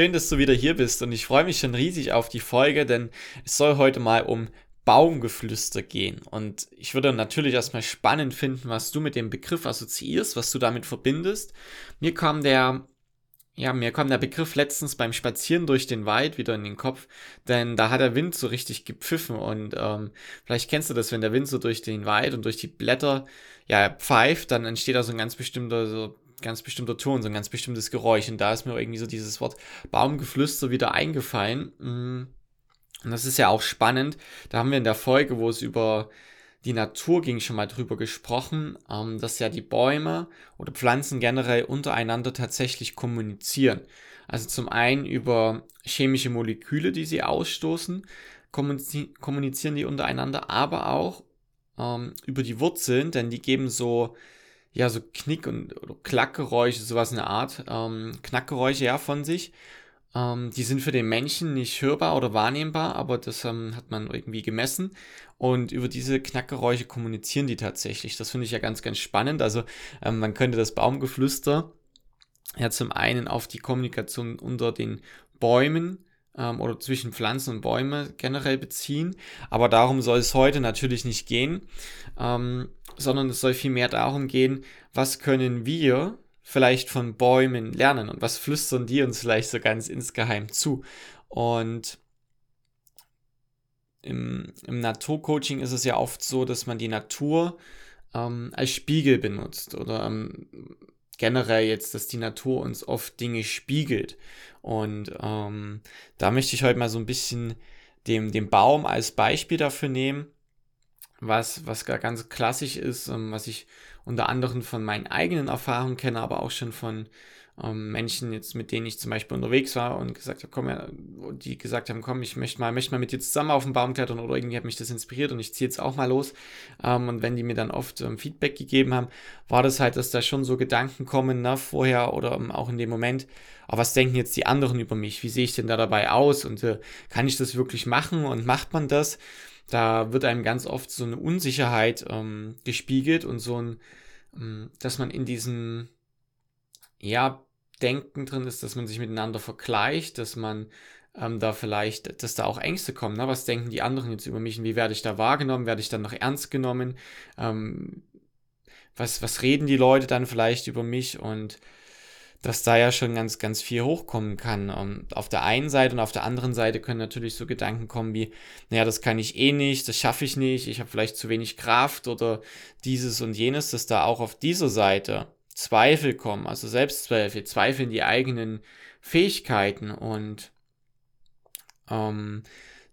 Schön, dass du wieder hier bist und ich freue mich schon riesig auf die Folge, denn es soll heute mal um Baumgeflüster gehen. Und ich würde natürlich erstmal spannend finden, was du mit dem Begriff assoziierst, was du damit verbindest. Mir kam der, ja, mir kam der Begriff letztens beim Spazieren durch den Wald wieder in den Kopf, denn da hat der Wind so richtig gepfiffen und ähm, vielleicht kennst du das, wenn der Wind so durch den Wald und durch die Blätter ja pfeift, dann entsteht da so ein ganz bestimmter so ganz bestimmter Ton, so ein ganz bestimmtes Geräusch. Und da ist mir irgendwie so dieses Wort Baumgeflüster wieder eingefallen. Mm. Und das ist ja auch spannend. Da haben wir in der Folge, wo es über die Natur ging, schon mal drüber gesprochen, ähm, dass ja die Bäume oder Pflanzen generell untereinander tatsächlich kommunizieren. Also zum einen über chemische Moleküle, die sie ausstoßen, kommunizieren die untereinander, aber auch ähm, über die Wurzeln, denn die geben so ja, so Knick- und oder Klackgeräusche, sowas in der Art, ähm, Knackgeräusche ja von sich. Ähm, die sind für den Menschen nicht hörbar oder wahrnehmbar, aber das ähm, hat man irgendwie gemessen. Und über diese Knackgeräusche kommunizieren die tatsächlich. Das finde ich ja ganz, ganz spannend. Also ähm, man könnte das Baumgeflüster ja zum einen auf die Kommunikation unter den Bäumen ähm, oder zwischen Pflanzen und Bäume generell beziehen. Aber darum soll es heute natürlich nicht gehen, ähm, sondern es soll vielmehr darum gehen, was können wir vielleicht von Bäumen lernen und was flüstern die uns vielleicht so ganz insgeheim zu. Und im, im Naturcoaching ist es ja oft so, dass man die Natur ähm, als Spiegel benutzt oder ähm, generell jetzt, dass die Natur uns oft Dinge spiegelt. Und ähm, da möchte ich heute mal so ein bisschen dem, dem Baum als Beispiel dafür nehmen, was, was ganz klassisch ist, ähm, was ich unter anderem von meinen eigenen Erfahrungen kenne, aber auch schon von ähm, Menschen jetzt, mit denen ich zum Beispiel unterwegs war und gesagt habe, komm, ja, die gesagt haben, komm, ich möchte mal, möchte mal mit dir zusammen auf den Baum klettern oder irgendwie hat mich das inspiriert und ich ziehe jetzt auch mal los. Ähm, und wenn die mir dann oft ähm, Feedback gegeben haben, war das halt, dass da schon so Gedanken kommen, ne, vorher oder ähm, auch in dem Moment, aber was denken jetzt die anderen über mich? Wie sehe ich denn da dabei aus? Und äh, kann ich das wirklich machen? Und macht man das? Da wird einem ganz oft so eine Unsicherheit ähm, gespiegelt und so ein, ähm, dass man in diesem, ja, Denken drin ist, dass man sich miteinander vergleicht, dass man ähm, da vielleicht, dass da auch Ängste kommen. Ne? Was denken die anderen jetzt über mich und wie werde ich da wahrgenommen? Werde ich dann noch ernst genommen? Ähm, was, was reden die Leute dann vielleicht über mich? Und dass da ja schon ganz, ganz viel hochkommen kann. Und auf der einen Seite und auf der anderen Seite können natürlich so Gedanken kommen wie, naja, das kann ich eh nicht, das schaffe ich nicht, ich habe vielleicht zu wenig Kraft oder dieses und jenes, dass da auch auf dieser Seite Zweifel kommen, also Selbstzweifel, Zweifel in die eigenen Fähigkeiten und ähm,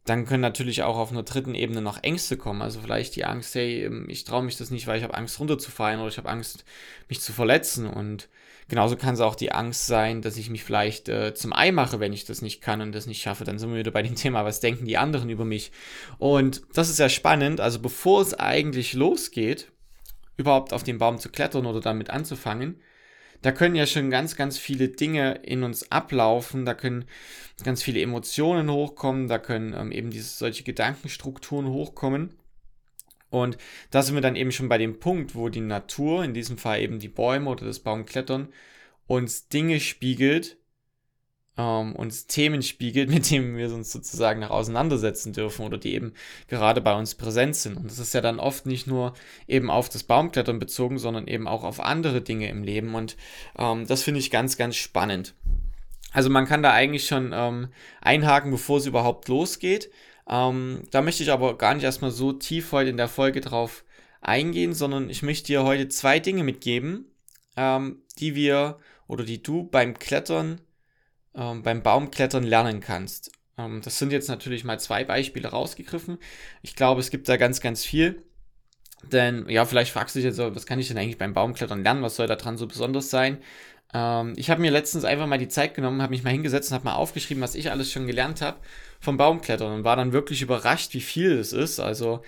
dann können natürlich auch auf einer dritten Ebene noch Ängste kommen. Also vielleicht die Angst, hey, ähm, ich traue mich das nicht, weil ich habe Angst runterzufallen oder ich habe Angst, mich zu verletzen. Und genauso kann es auch die Angst sein, dass ich mich vielleicht äh, zum Ei mache, wenn ich das nicht kann und das nicht schaffe. Dann sind wir wieder bei dem Thema, was denken die anderen über mich. Und das ist ja spannend. Also bevor es eigentlich losgeht, überhaupt auf den Baum zu klettern oder damit anzufangen, da können ja schon ganz, ganz viele Dinge in uns ablaufen, da können ganz viele Emotionen hochkommen, da können ähm, eben diese solche Gedankenstrukturen hochkommen. Und da sind wir dann eben schon bei dem Punkt, wo die Natur, in diesem Fall eben die Bäume oder das Baumklettern, uns Dinge spiegelt, ähm, uns Themen spiegelt, mit denen wir uns sozusagen noch auseinandersetzen dürfen oder die eben gerade bei uns präsent sind. Und das ist ja dann oft nicht nur eben auf das Baumklettern bezogen, sondern eben auch auf andere Dinge im Leben. Und ähm, das finde ich ganz, ganz spannend. Also man kann da eigentlich schon ähm, einhaken, bevor es überhaupt losgeht. Ähm, da möchte ich aber gar nicht erstmal so tief heute in der Folge drauf eingehen, sondern ich möchte dir heute zwei Dinge mitgeben, ähm, die wir oder die du beim Klettern ähm, beim Baumklettern lernen kannst. Ähm, das sind jetzt natürlich mal zwei Beispiele rausgegriffen. Ich glaube, es gibt da ganz, ganz viel. Denn, ja, vielleicht fragst du dich jetzt, was kann ich denn eigentlich beim Baumklettern lernen? Was soll da dran so besonders sein? Ähm, ich habe mir letztens einfach mal die Zeit genommen, habe mich mal hingesetzt und habe mal aufgeschrieben, was ich alles schon gelernt habe vom Baumklettern und war dann wirklich überrascht, wie viel es ist. Also,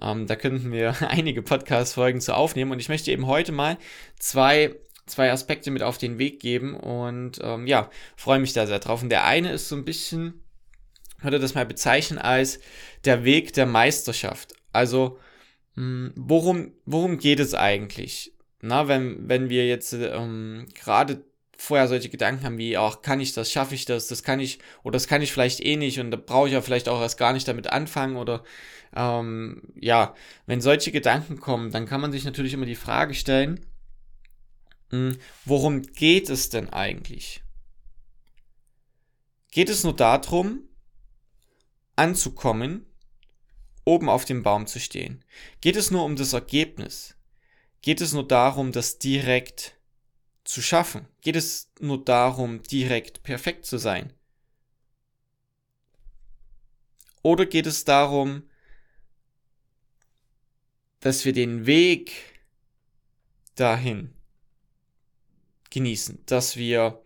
ähm, da könnten wir einige Podcast-Folgen zu aufnehmen und ich möchte eben heute mal zwei zwei Aspekte mit auf den Weg geben und ähm, ja, freue mich da sehr drauf. Und der eine ist so ein bisschen, würde das mal bezeichnen als der Weg der Meisterschaft. Also, mh, hm, worum, worum geht es eigentlich? Na, wenn, wenn wir jetzt ähm, gerade vorher solche Gedanken haben wie, ach, kann ich das, schaffe ich das, das kann ich, oder das kann ich vielleicht eh nicht und da brauche ich ja vielleicht auch erst gar nicht damit anfangen oder ähm, ja, wenn solche Gedanken kommen, dann kann man sich natürlich immer die Frage stellen, worum geht es denn eigentlich? Geht es nur darum, anzukommen, oben auf dem Baum zu stehen? Geht es nur um das Ergebnis? Geht es nur darum, das direkt zu schaffen? Geht es nur darum, direkt perfekt zu sein? Oder geht es darum, dass wir den Weg dahin genießen, dass wir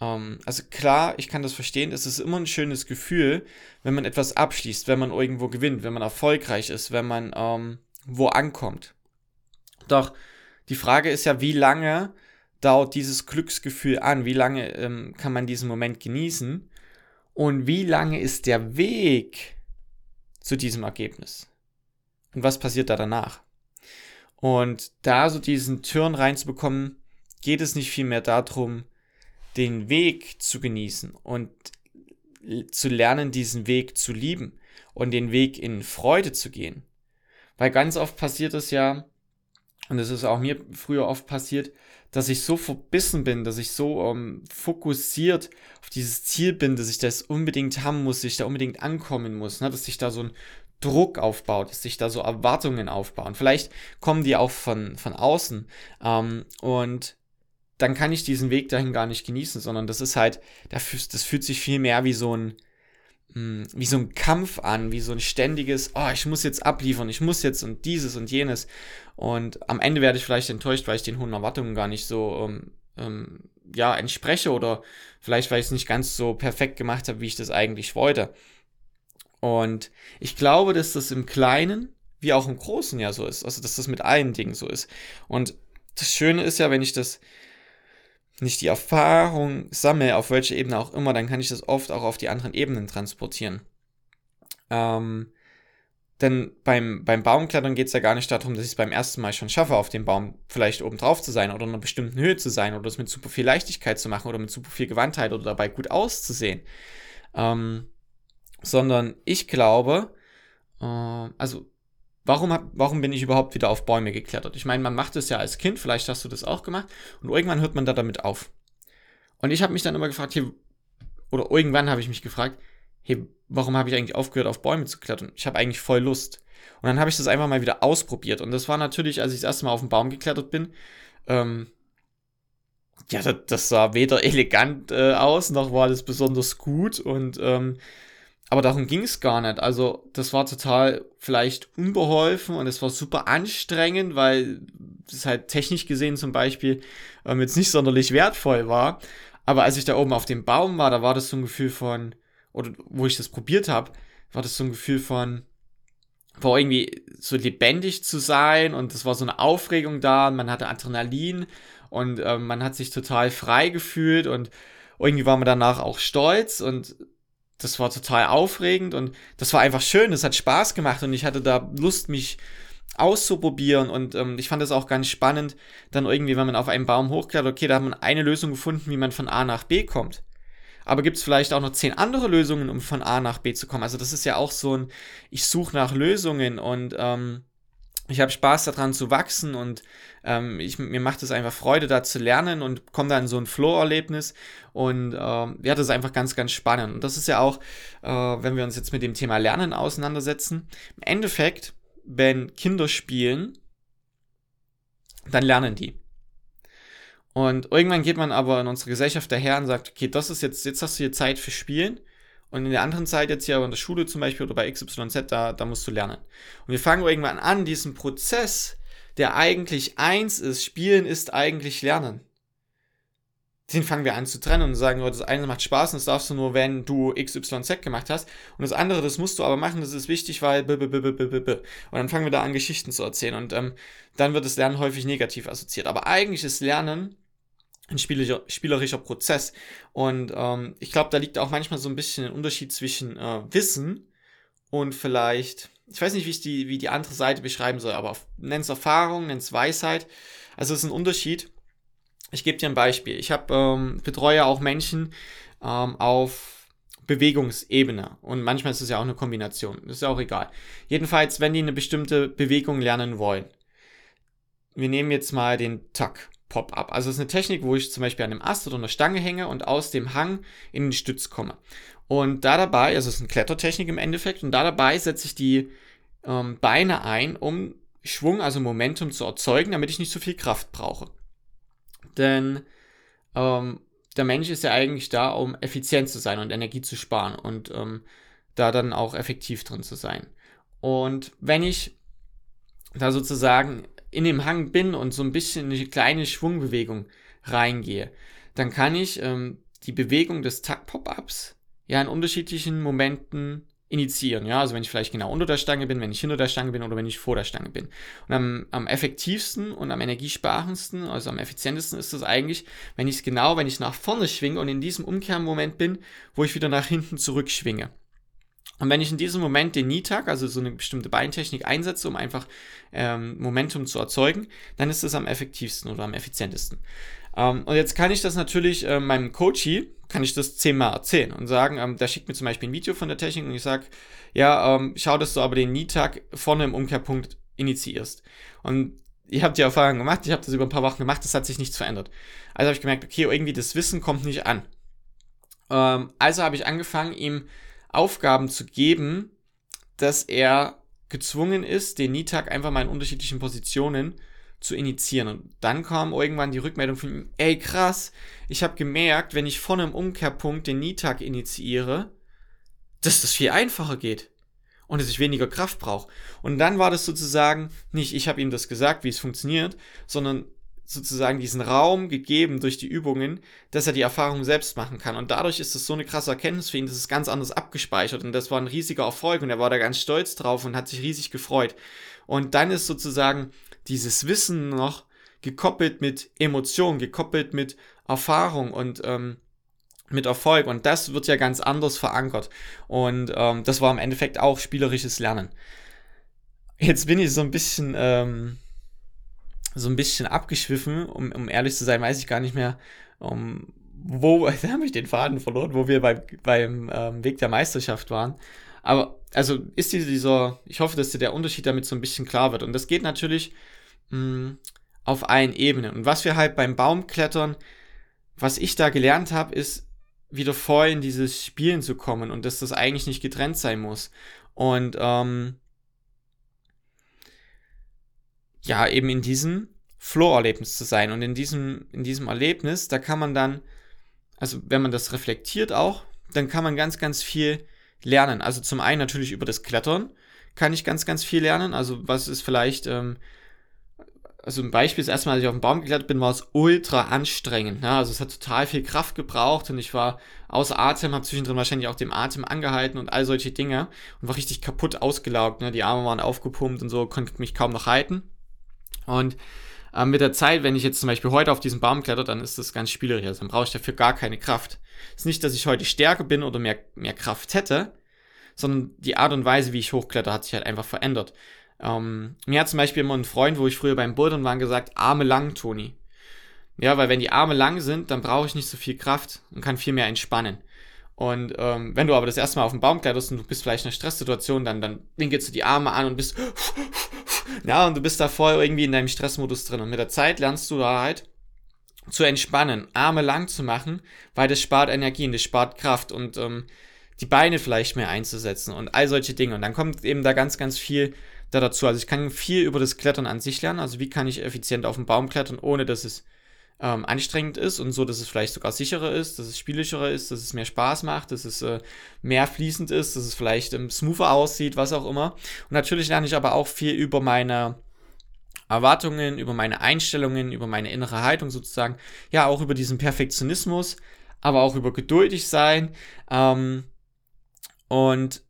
ähm, also klar, ich kann das verstehen, es ist immer ein schönes Gefühl, wenn man etwas abschließt, wenn man irgendwo gewinnt, wenn man erfolgreich ist, wenn man ähm, wo ankommt. Doch die Frage ist ja, wie lange dauert dieses Glücksgefühl an? Wie lange ähm, kann man diesen Moment genießen? Und wie lange ist der Weg zu diesem Ergebnis? Und was passiert da danach? Und da so diesen Turn reinzubekommen, geht es nicht vielmehr darum, den Weg zu genießen und zu lernen, diesen Weg zu lieben und den Weg in Freude zu gehen. Weil ganz oft passiert es ja, und es ist auch mir früher oft passiert, dass ich so verbissen bin, dass ich so ähm, fokussiert auf dieses Ziel bin, dass ich das unbedingt haben muss, dass ich da unbedingt ankommen muss, ne? dass sich da so ein Druck aufbaut, dass sich da so Erwartungen aufbauen. Vielleicht kommen die auch von, von außen. Ähm, und dann kann ich diesen Weg dahin gar nicht genießen, sondern das ist halt, das fühlt sich viel mehr wie so ein, hm, wie so ein Kampf an, wie so ein ständiges, oh, ich muss jetzt abliefern, ich muss jetzt und dieses und jenes. Und am Ende werde ich vielleicht enttäuscht, weil ich den hohen Erwartungen gar nicht so, ähm, ähm, ja, entspreche oder vielleicht, weil ich es nicht ganz so perfekt gemacht habe, wie ich das eigentlich wollte. Und ich glaube, dass das im Kleinen wie auch im Großen ja so ist. Also, dass das mit allen Dingen so ist. Und das Schöne ist ja, wenn ich das nicht die Erfahrung sammle, auf welcher Ebene auch immer, dann kann ich das oft auch auf die anderen Ebenen transportieren. Ähm, denn beim, beim Baumklettern geht es ja gar nicht darum, dass ich es beim ersten Mal schon schaffe, auf dem Baum vielleicht oben drauf zu sein oder in einer bestimmten Höhe zu sein oder es mit super viel Leichtigkeit zu machen oder mit super viel Gewandtheit oder dabei gut auszusehen. Ähm, sondern ich glaube, äh, also Warum, hab, warum bin ich überhaupt wieder auf Bäume geklettert? Ich meine, man macht es ja als Kind, vielleicht hast du das auch gemacht, und irgendwann hört man da damit auf. Und ich habe mich dann immer gefragt, hey, oder irgendwann habe ich mich gefragt, hey, warum habe ich eigentlich aufgehört, auf Bäume zu klettern? Ich habe eigentlich voll Lust. Und dann habe ich das einfach mal wieder ausprobiert. Und das war natürlich, als ich das erste Mal auf den Baum geklettert bin, ähm, ja, das, das sah weder elegant äh, aus, noch war das besonders gut. Und ähm, aber darum ging es gar nicht. Also das war total vielleicht unbeholfen und es war super anstrengend, weil es halt technisch gesehen zum Beispiel ähm, jetzt nicht sonderlich wertvoll war. Aber als ich da oben auf dem Baum war, da war das so ein Gefühl von, oder wo ich das probiert habe, war das so ein Gefühl von, war irgendwie so lebendig zu sein und es war so eine Aufregung da und man hatte Adrenalin und ähm, man hat sich total frei gefühlt und irgendwie war man danach auch stolz und das war total aufregend und das war einfach schön, es hat Spaß gemacht und ich hatte da Lust, mich auszuprobieren und ähm, ich fand das auch ganz spannend, dann irgendwie, wenn man auf einen Baum hochklettert, okay, da hat man eine Lösung gefunden, wie man von A nach B kommt. Aber gibt es vielleicht auch noch zehn andere Lösungen, um von A nach B zu kommen? Also das ist ja auch so ein, ich suche nach Lösungen und ähm, ich habe Spaß daran zu wachsen und ähm, ich, mir macht es einfach Freude, da zu lernen und komme da in so ein Flow-Erlebnis und ähm, ja, das ist einfach ganz, ganz spannend. Und das ist ja auch, äh, wenn wir uns jetzt mit dem Thema Lernen auseinandersetzen, im Endeffekt, wenn Kinder spielen, dann lernen die. Und irgendwann geht man aber in unserer Gesellschaft daher und sagt, okay, das ist jetzt, jetzt hast du hier Zeit für Spielen Und in der anderen Zeit jetzt hier in der Schule zum Beispiel oder bei XYZ, da, da musst du lernen. Und wir fangen irgendwann an, diesen Prozess, der eigentlich eins ist, Spielen ist eigentlich Lernen. Den fangen wir an zu trennen und sagen, oh, das eine macht Spaß und das darfst du nur, wenn du XYZ gemacht hast. Und das andere, das musst du aber machen, das ist wichtig, weil b. Und dann fangen wir da an, Geschichten zu erzählen. Und ähm, dann wird das Lernen häufig negativ assoziiert. Aber eigentlich ist Lernen ein spielerischer, spielerischer Prozess. Und ähm, ich glaube, da liegt auch manchmal so ein bisschen ein Unterschied zwischen äh, Wissen und vielleicht, ich weiß nicht, wie ich die, wie die andere Seite beschreiben soll, aber nenn es Erfahrung, nenn es Weisheit. Also es ist ein Unterschied. Ich gebe dir ein Beispiel. Ich habe ähm, betreue auch Menschen ähm, auf Bewegungsebene und manchmal ist es ja auch eine Kombination. Das ist ja auch egal. Jedenfalls, wenn die eine bestimmte Bewegung lernen wollen. Wir nehmen jetzt mal den Tuck. Pop-up. Also es ist eine Technik, wo ich zum Beispiel an einem Ast oder einer Stange hänge und aus dem Hang in den Stütz komme. Und da dabei, also es ist eine Klettertechnik im Endeffekt, und da dabei setze ich die ähm, Beine ein, um Schwung, also Momentum zu erzeugen, damit ich nicht so viel Kraft brauche. Denn ähm, der Mensch ist ja eigentlich da, um effizient zu sein und Energie zu sparen und ähm, da dann auch effektiv drin zu sein. Und wenn ich da sozusagen in dem Hang bin und so ein bisschen eine kleine Schwungbewegung reingehe, dann kann ich ähm, die Bewegung des Takt-Pop-Ups ja in unterschiedlichen Momenten initiieren. Ja, also wenn ich vielleicht genau unter der Stange bin, wenn ich hinter der Stange bin oder wenn ich vor der Stange bin. Und am, am effektivsten und am energiesparendsten, also am effizientesten ist es eigentlich, wenn ich es genau, wenn ich nach vorne schwinge und in diesem Umkehrmoment bin, wo ich wieder nach hinten zurückschwinge. Und wenn ich in diesem Moment den Knee-Tag, also so eine bestimmte Beintechnik einsetze, um einfach ähm, Momentum zu erzeugen, dann ist das am effektivsten oder am effizientesten. Ähm, und jetzt kann ich das natürlich äh, meinem Coachie, kann ich das zehnmal erzählen und sagen, ähm, der schickt mir zum Beispiel ein Video von der Technik und ich sage, ja, ähm, schau, dass du aber den Knee-Tag vorne im Umkehrpunkt initiierst. Und ich habe die Erfahrung gemacht, ich habe das über ein paar Wochen gemacht, das hat sich nichts verändert. Also habe ich gemerkt, okay, irgendwie das Wissen kommt nicht an. Ähm, also habe ich angefangen, ihm Aufgaben zu geben, dass er gezwungen ist, den Nitag einfach mal in unterschiedlichen Positionen zu initiieren. Und dann kam irgendwann die Rückmeldung von ihm, ey krass, ich habe gemerkt, wenn ich vorne im Umkehrpunkt den Nitag initiiere, dass das viel einfacher geht und dass ich weniger Kraft brauche. Und dann war das sozusagen nicht, ich habe ihm das gesagt, wie es funktioniert, sondern sozusagen diesen Raum gegeben durch die Übungen, dass er die Erfahrung selbst machen kann. Und dadurch ist es so eine krasse Erkenntnis für ihn, das ist ganz anders abgespeichert. Und das war ein riesiger Erfolg und er war da ganz stolz drauf und hat sich riesig gefreut. Und dann ist sozusagen dieses Wissen noch gekoppelt mit Emotionen, gekoppelt mit Erfahrung und ähm, mit Erfolg. Und das wird ja ganz anders verankert. Und ähm, das war im Endeffekt auch spielerisches Lernen. Jetzt bin ich so ein bisschen ähm, so ein bisschen abgeschwiffen, um, um ehrlich zu sein, weiß ich gar nicht mehr, um, wo, da habe ich den Faden verloren, wo wir bei, beim ähm, Weg der Meisterschaft waren. Aber, also ist dieser, ich hoffe, dass dir der Unterschied damit so ein bisschen klar wird. Und das geht natürlich mh, hm, auf allen Ebenen. Und was wir halt beim Baumklettern, was ich da gelernt habe, ist, wieder voll in dieses Spielen zu kommen und dass das eigentlich nicht getrennt sein muss. Und ähm, ja, eben in diesem Flow-Erlebnis zu sein. Und in diesem, in diesem Erlebnis, da kann man dann, also wenn man das reflektiert auch, dann kann man ganz, ganz viel lernen. Also zum einen natürlich über das Klettern kann ich ganz, ganz viel lernen. Also was ist vielleicht, ähm, also ein Beispiel ist erstmal, als ich auf den Baum geklettert bin, war es ultra anstrengend. Ne? Also es hat total viel Kraft gebraucht und ich war außer Atem, habe zwischendrin wahrscheinlich auch dem Atem angehalten und all solche Dinge und war richtig kaputt ausgelaugt. Ne? Die Arme waren aufgepumpt und so, konnte mich kaum noch halten. Und äh, mit der Zeit, wenn ich jetzt zum Beispiel heute auf diesen Baum kletter, dann ist das ganz spielerisch. Also dann brauche ich dafür gar keine Kraft. Es ist nicht, dass ich heute stärker bin oder mehr, mehr Kraft hätte, sondern die Art und Weise, wie ich hochkletter, hat sich halt einfach verändert. Ähm, mir hat zum Beispiel immer ein Freund, wo ich früher beim Bouldern war, gesagt, Arme lang, Toni. Ja, weil wenn die Arme lang sind, dann brauche ich nicht so viel Kraft und kann viel mehr entspannen. Und ähm, wenn du aber das erste Mal auf den Baum kletterst und du bist vielleicht in einer Stresssituation, dann, dann winkelst du die Arme an und bist ja, und du bist da voll irgendwie in deinem Stressmodus drin. Und mit der Zeit lernst du da halt zu entspannen, Arme lang zu machen, weil das spart Energie und das spart Kraft und ähm, die Beine vielleicht mehr einzusetzen und all solche Dinge. Und dann kommt eben da ganz, ganz viel da dazu. Also ich kann viel über das Klettern an sich lernen. Also wie kann ich effizient auf den Baum klettern, ohne dass es ähm, anstrengend ist und so, dass es vielleicht sogar sicherer ist, dass es spielerischer ist, dass es mehr Spaß macht, dass es äh, mehr fließend ist, dass es vielleicht ähm, smoother aussieht, was auch immer. Und natürlich lerne ich aber auch viel über meine Erwartungen, über meine Einstellungen, über meine innere Haltung sozusagen, ja, auch über diesen Perfektionismus, aber auch über geduldig sein. Ähm, und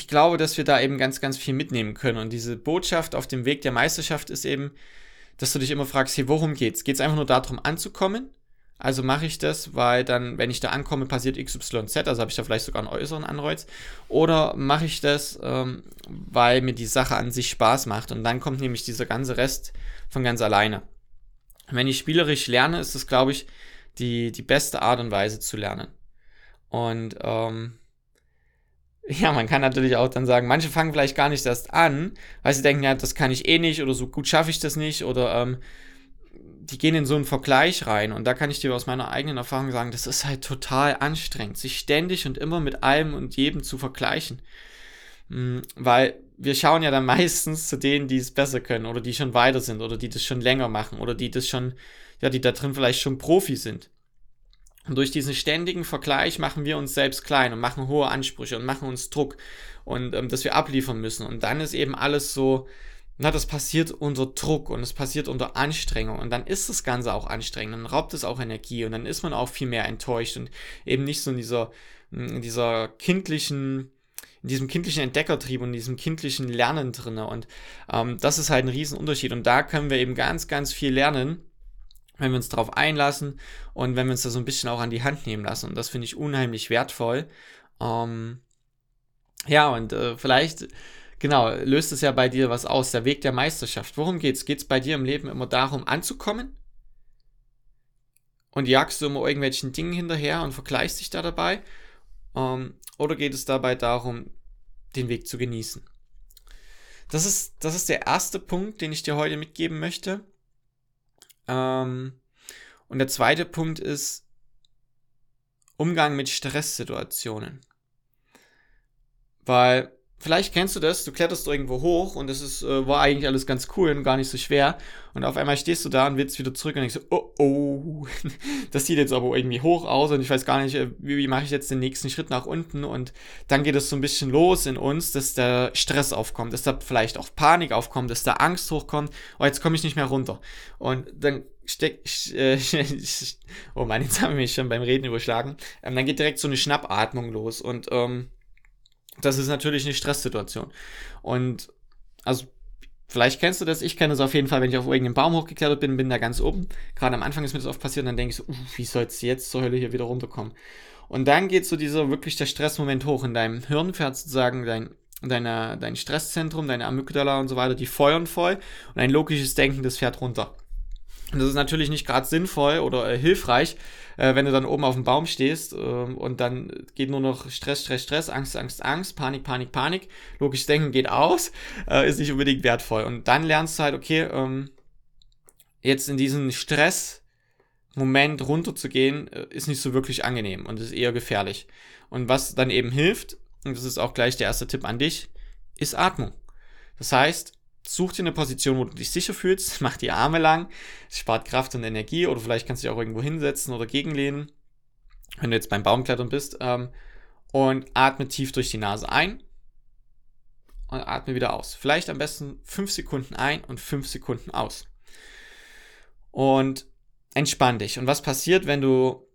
ich glaube, dass wir da eben ganz, ganz viel mitnehmen können. Und diese Botschaft auf dem Weg der Meisterschaft ist eben, dass du dich immer fragst, hey, worum geht's? Geht es einfach nur darum anzukommen? Also mache ich das, weil dann, wenn ich da ankomme, passiert XYZ, also habe ich da vielleicht sogar einen äußeren Anreiz. Oder mache ich das, ähm, weil mir die Sache an sich Spaß macht. Und dann kommt nämlich dieser ganze Rest von ganz alleine. Wenn ich spielerisch lerne, ist das, glaube ich, die, die beste Art und Weise zu lernen. Und ähm, ja, man kann natürlich auch dann sagen, manche fangen vielleicht gar nicht erst an, weil sie denken, ja, das kann ich eh nicht oder so gut schaffe ich das nicht oder ähm, die gehen in so einen Vergleich rein und da kann ich dir aus meiner eigenen Erfahrung sagen, das ist halt total anstrengend, sich ständig und immer mit allem und jedem zu vergleichen. Mhm, weil wir schauen ja dann meistens zu denen, die es besser können oder die schon weiter sind oder die das schon länger machen oder die das schon, ja, die da drin vielleicht schon Profi sind. Und durch diesen ständigen Vergleich machen wir uns selbst klein und machen hohe Ansprüche und machen uns Druck und ähm, dass wir abliefern müssen. Und dann ist eben alles so, na, das passiert unter Druck und es passiert unter Anstrengung. Und dann ist das Ganze auch anstrengend, dann raubt es auch Energie und dann ist man auch viel mehr enttäuscht und eben nicht so in dieser, in dieser kindlichen, in diesem kindlichen Entdeckertrieb und in diesem kindlichen Lernen drinne. Und ähm, das ist halt ein Riesenunterschied. Und da können wir eben ganz, ganz viel lernen wenn wir uns darauf einlassen und wenn wir uns da so ein bisschen auch an die Hand nehmen lassen. Und das finde ich unheimlich wertvoll. Ähm, ja, und äh, vielleicht, genau, löst es ja bei dir was aus. Der Weg der Meisterschaft. Worum geht's? Geht's bei dir im Leben immer darum, anzukommen? Und jagst du immer irgendwelchen Dingen hinterher und vergleichst dich da dabei? Ähm, oder geht es dabei darum, den Weg zu genießen? Das ist, das ist der erste Punkt, den ich dir heute mitgeben möchte. Ähm, und der zweite Punkt ist Umgang mit Stresssituationen. Weil vielleicht kennst du das, du kletterst irgendwo hoch und es ist, äh, war eigentlich alles ganz cool und gar nicht so schwer. Und auf einmal stehst du da und willst wieder zurück und denkst so, oh oh, das sieht jetzt aber irgendwie hoch aus und ich weiß gar nicht, äh, wie, wie mache ich jetzt den nächsten Schritt nach unten. Und dann geht es so ein bisschen los in uns, dass da Stress aufkommt, dass da vielleicht auch Panik aufkommt, dass da Angst hochkommt, oh, jetzt komme ich nicht mehr runter. Und dann steck, äh, oh Mann, jetzt haben wir mich schon beim Reden überschlagen. Ähm, dann geht direkt so eine Schnappatmung los und ähm, das ist natürlich eine Stresssituation. Und also Vielleicht kennst du das, ich kenne das auf jeden Fall, wenn ich auf irgendeinen Baum hochgeklettert bin, bin da ganz oben. Gerade am Anfang ist mir das oft passiert und dann denke ich so, wie soll es jetzt zur Hölle hier wieder runterkommen? Und dann geht so dieser wirklich der Stressmoment hoch. In deinem Hirn fährt sozusagen dein, deine, dein Stresszentrum, deine Amygdala und so weiter, die feuern voll und ein logisches Denken, das fährt runter. Das ist natürlich nicht gerade sinnvoll oder äh, hilfreich, äh, wenn du dann oben auf dem Baum stehst äh, und dann geht nur noch Stress, Stress, Stress, Angst, Angst, Angst, Panik, Panik, Panik. Logisch denken geht aus, äh, ist nicht unbedingt wertvoll. Und dann lernst du halt, okay, ähm, jetzt in diesen Stressmoment runterzugehen, äh, ist nicht so wirklich angenehm und ist eher gefährlich. Und was dann eben hilft, und das ist auch gleich der erste Tipp an dich, ist Atmung. Das heißt, Such dir eine Position, wo du dich sicher fühlst, mach die Arme lang, es spart Kraft und Energie oder vielleicht kannst du dich auch irgendwo hinsetzen oder gegenlehnen, wenn du jetzt beim Baumklettern bist, ähm, und atme tief durch die Nase ein und atme wieder aus. Vielleicht am besten 5 Sekunden ein und 5 Sekunden aus. Und entspann dich. Und was passiert, wenn du,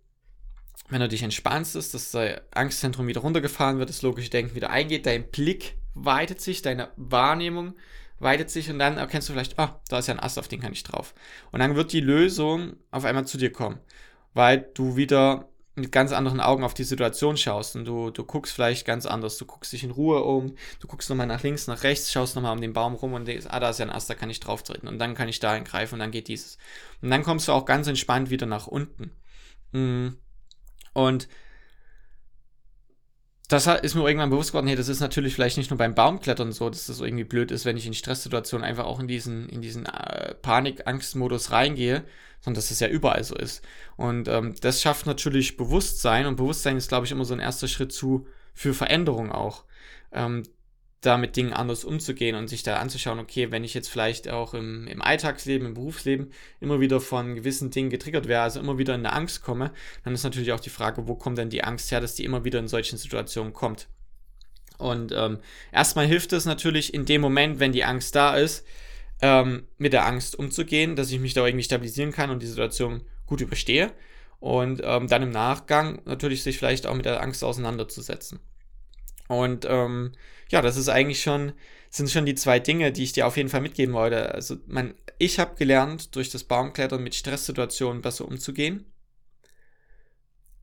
wenn du dich entspannst, ist, dass dein Angstzentrum wieder runtergefahren wird, das logische Denken wieder eingeht, dein Blick weitet sich, deine Wahrnehmung weitet sich und dann erkennst du vielleicht, ah, da ist ja ein Ast, auf den kann ich drauf. Und dann wird die Lösung auf einmal zu dir kommen, weil du wieder mit ganz anderen Augen auf die Situation schaust und du, du guckst vielleicht ganz anders. Du guckst dich in Ruhe um, du guckst nochmal nach links, nach rechts, schaust nochmal um den Baum rum und denkst, ah, da ist ja ein Ast, da kann ich drauf treten und dann kann ich da eingreifen und dann geht dieses. Und dann kommst du auch ganz entspannt wieder nach unten. Mm. Und das ist mir irgendwann bewusst geworden, hey, das ist natürlich vielleicht nicht nur beim Baumklettern so, dass das irgendwie blöd ist, wenn ich in Stresssituationen einfach auch in diesen, in diesen äh, Panik-Angst-Modus reingehe, sondern dass es ja überall so ist. Und ähm, das schafft natürlich Bewusstsein und Bewusstsein ist, glaube ich, immer so ein erster Schritt zu für Veränderung auch. Ähm, da mit Dingen anders umzugehen und sich da anzuschauen, okay, wenn ich jetzt vielleicht auch im, im Alltagsleben, im Berufsleben immer wieder von gewissen Dingen getriggert wäre, also immer wieder in eine Angst komme, dann ist natürlich auch die Frage, wo kommt denn die Angst her, dass die immer wieder in solchen Situationen kommt. Und ähm, erstmal hilft es natürlich in dem Moment, wenn die Angst da ist, ähm, mit der Angst umzugehen, dass ich mich da irgendwie stabilisieren kann und die Situation gut überstehe. Und ähm, dann im Nachgang natürlich sich vielleicht auch mit der Angst auseinanderzusetzen. Und ähm, ja, das ist eigentlich schon, sind schon die zwei Dinge, die ich dir auf jeden Fall mitgeben wollte. Also, man, ich habe gelernt, durch das Baumklettern mit Stresssituationen besser umzugehen.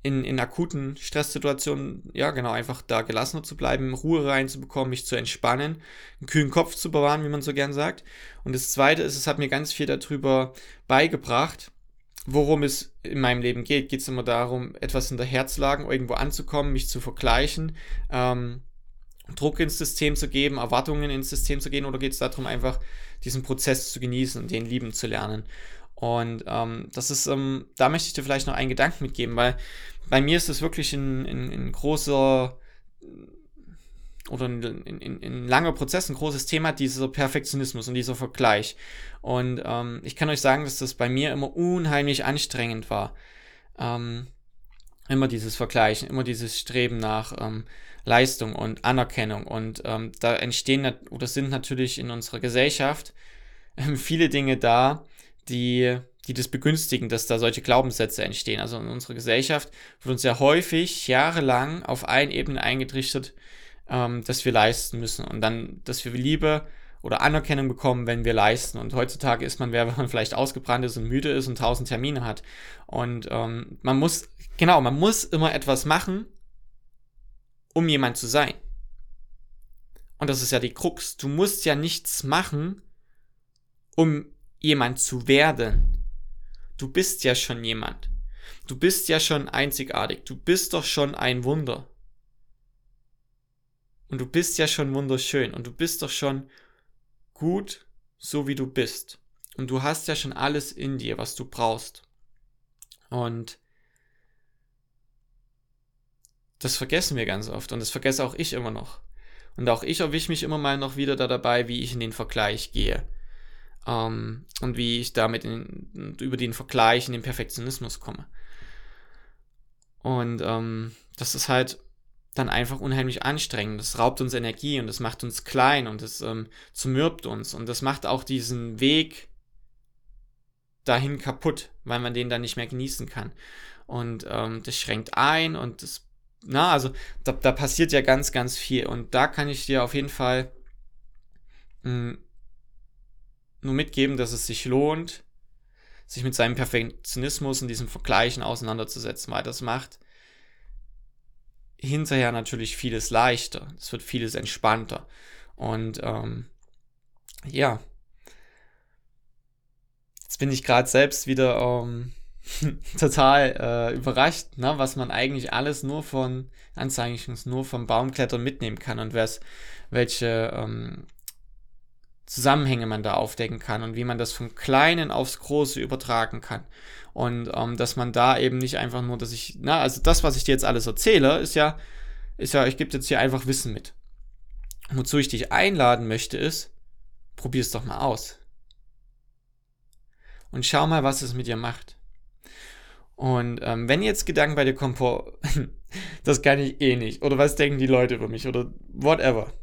In, in akuten Stresssituationen, ja, genau, einfach da gelassener zu bleiben, Ruhe reinzubekommen, mich zu entspannen, einen kühlen Kopf zu bewahren, wie man so gern sagt. Und das zweite ist, es hat mir ganz viel darüber beigebracht, worum es in meinem Leben geht. Geht es immer darum, etwas in der Herzlage irgendwo anzukommen, mich zu vergleichen, ähm, Druck ins System zu geben, Erwartungen ins System zu gehen, oder geht es darum, einfach diesen Prozess zu genießen und den lieben zu lernen? Und ähm, das ist, ähm, da möchte ich dir vielleicht noch einen Gedanken mitgeben, weil bei mir ist es wirklich ein, ein, ein großer oder ein, ein, ein, langer Prozess, ein großes Thema, dieser Perfektionismus und dieser Vergleich. Und ähm, ich kann euch sagen, dass das bei mir immer unheimlich anstrengend war. Ähm, immer dieses Vergleichen, immer dieses Streben nach ähm, Leistung und Anerkennung. Und ähm, da entstehen oder sind natürlich in unserer Gesellschaft ähm, viele Dinge da, die, die das begünstigen, dass da solche Glaubenssätze entstehen. Also in unserer Gesellschaft wird uns ja häufig jahrelang auf allen Ebenen eingetrichtert, ähm, dass wir leisten müssen und dann, dass wir Liebe oder Anerkennung bekommen, wenn wir leisten. Und heutzutage ist man wer, wenn man vielleicht ausgebrannt ist und müde ist und tausend Termine hat. Und ähm, man muss, genau, man muss immer etwas machen, um jemand zu sein. Und das ist ja die Krux. Du musst ja nichts machen, um jemand zu werden. Du bist ja schon jemand. Du bist ja schon einzigartig. Du bist doch schon ein Wunder. Und du bist ja schon wunderschön. Und du bist doch schon gut, so wie du bist. Und du hast ja schon alles in dir, was du brauchst. Und das vergessen wir ganz oft und das vergesse auch ich immer noch. Und auch ich erwische mich immer mal noch wieder da dabei, wie ich in den Vergleich gehe. Ähm, und wie ich damit in, über den Vergleich in den Perfektionismus komme. Und ähm, das ist halt dann einfach unheimlich anstrengend. Das raubt uns Energie und das macht uns klein und das ähm, zermürbt uns. Und das macht auch diesen Weg dahin kaputt, weil man den dann nicht mehr genießen kann. Und ähm, das schränkt ein und das, na, also da, da, passiert ja ganz, ganz viel. Und da kann ich dir auf jeden Fall mh, hm, nur mitgeben, dass es sich lohnt, sich mit seinem Perfektionismus und diesem Vergleichen auseinanderzusetzen, weil das macht hinterher natürlich vieles leichter. Es wird vieles entspannter. Und ähm, ja, jetzt bin ich gerade selbst wieder ähm, total äh, überrascht, ne, was man eigentlich alles nur von Anzeichen nur vom Baumklettern mitnehmen kann und welche ähm, Zusammenhänge man da aufdecken kann und wie man das vom Kleinen aufs Große übertragen kann. Und ähm, dass man da eben nicht einfach nur, dass ich, na, also das, was ich dir jetzt alles erzähle, ist ja, ist ja, ich gebe jetzt hier einfach Wissen mit. Wozu ich dich einladen möchte, ist, probier es doch mal aus. Und schau mal, was es mit dir macht. Und ähm, wenn jetzt Gedanken bei dir kommen, das kann ich eh nicht, oder was denken die Leute über mich, oder whatever,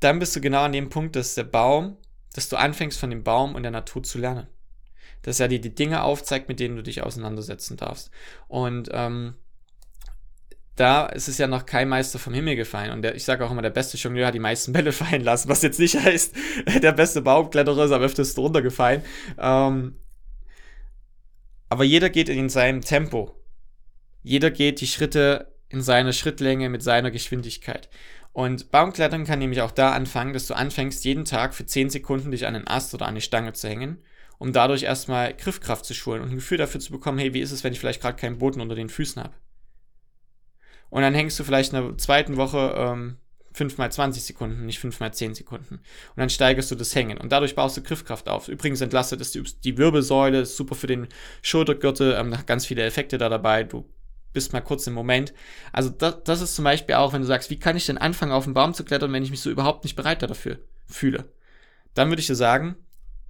dann bist du genau an dem Punkt, dass der Baum, dass du anfängst von dem Baum und der Natur zu lernen. Dass er dir die Dinge aufzeigt, mit denen du dich auseinandersetzen darfst. Und ähm, da ist es ja noch kein Meister vom Himmel gefallen. Und der, ich sage auch immer, der beste Jongleur hat die meisten Bälle fallen lassen, was jetzt nicht heißt, der beste Baumkletterer ist am öftesten runtergefallen. Ähm, aber jeder geht in seinem Tempo. Jeder geht die Schritte in seiner Schrittlänge mit seiner Geschwindigkeit. Und Baumklettern kann nämlich auch da anfangen, dass du anfängst, jeden Tag für 10 Sekunden dich an einen Ast oder an eine Stange zu hängen, um dadurch erstmal Griffkraft zu schulen und ein Gefühl dafür zu bekommen, hey, wie ist es, wenn ich vielleicht gerade keinen Boden unter den Füßen habe? Und dann hängst du vielleicht in der zweiten Woche ähm, 5 mal 20 Sekunden, nicht 5 mal 10 Sekunden. Und dann steigerst du das Hängen. Und dadurch baust du Griffkraft auf. Übrigens entlastet es die, die Wirbelsäule, ist super für den Schultergürtel, ähm, ganz viele Effekte da dabei. Du bist mal kurz im Moment. Also das, das ist zum Beispiel auch, wenn du sagst, wie kann ich denn anfangen, auf den Baum zu klettern, wenn ich mich so überhaupt nicht bereit dafür fühle? Dann würde ich dir sagen,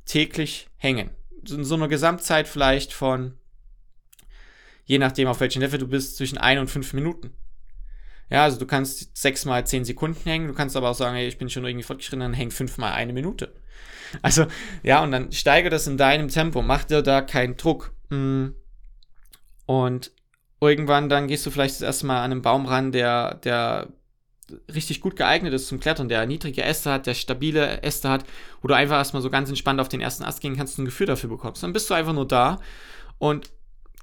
täglich hängen. In so einer Gesamtzeit vielleicht von, je nachdem auf welchem Level du bist, zwischen ein und fünf Minuten. Ja, also du kannst sechs mal zehn Sekunden hängen, du kannst aber auch sagen, hey, ich bin schon irgendwie fortgeschritten, dann häng fünf mal eine Minute. Also, ja, und dann steige das in deinem Tempo, mach dir da keinen Druck. Mm. Und irgendwann dann gehst du vielleicht das erste Mal an einen Baum ran, der, der richtig gut geeignet ist zum Klettern, der niedrige Äste hat, der stabile Äste hat, wo du einfach erstmal so ganz entspannt auf den ersten Ast gehen kannst und ein Gefühl dafür bekommst. Dann bist du einfach nur da und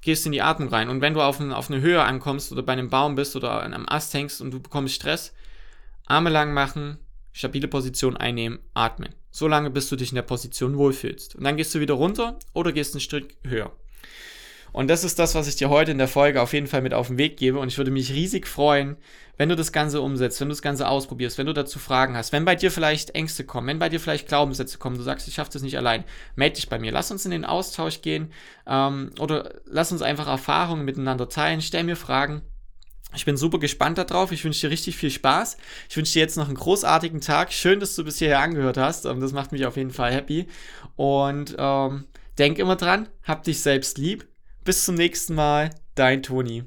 gehst in die Atmung rein. Und wenn du auf, ein, auf eine Höhe ankommst oder bei einem Baum bist oder an einem Ast hängst und du bekommst Stress, Arme lang machen, stabile Position einnehmen, atmen. So lange, bis du dich in der Position wohlfühlst. Und dann gehst du wieder runter oder gehst ein Stück höher. Und das ist das, was ich dir heute in der Folge auf jeden Fall mit auf den Weg gebe. Und ich würde mich riesig freuen, wenn du das Ganze umsetzt, wenn du das Ganze ausprobierst, wenn du dazu Fragen hast, wenn bei dir vielleicht Ängste kommen, wenn bei dir vielleicht Glaubenssätze kommen, du sagst, ich schaffe das nicht allein, melde dich bei mir. Lass uns in den Austausch gehen ähm, oder lass uns einfach Erfahrungen miteinander teilen. Stell mir Fragen. Ich bin super gespannt darauf. Ich wünsche dir richtig viel Spaß. Ich wünsche dir jetzt noch einen großartigen Tag. Schön, dass du bis hierher angehört hast. Ähm, das macht mich auf jeden Fall happy. Und ähm, denk immer dran, hab dich selbst lieb bis zum nächsten Mal, dein Toni.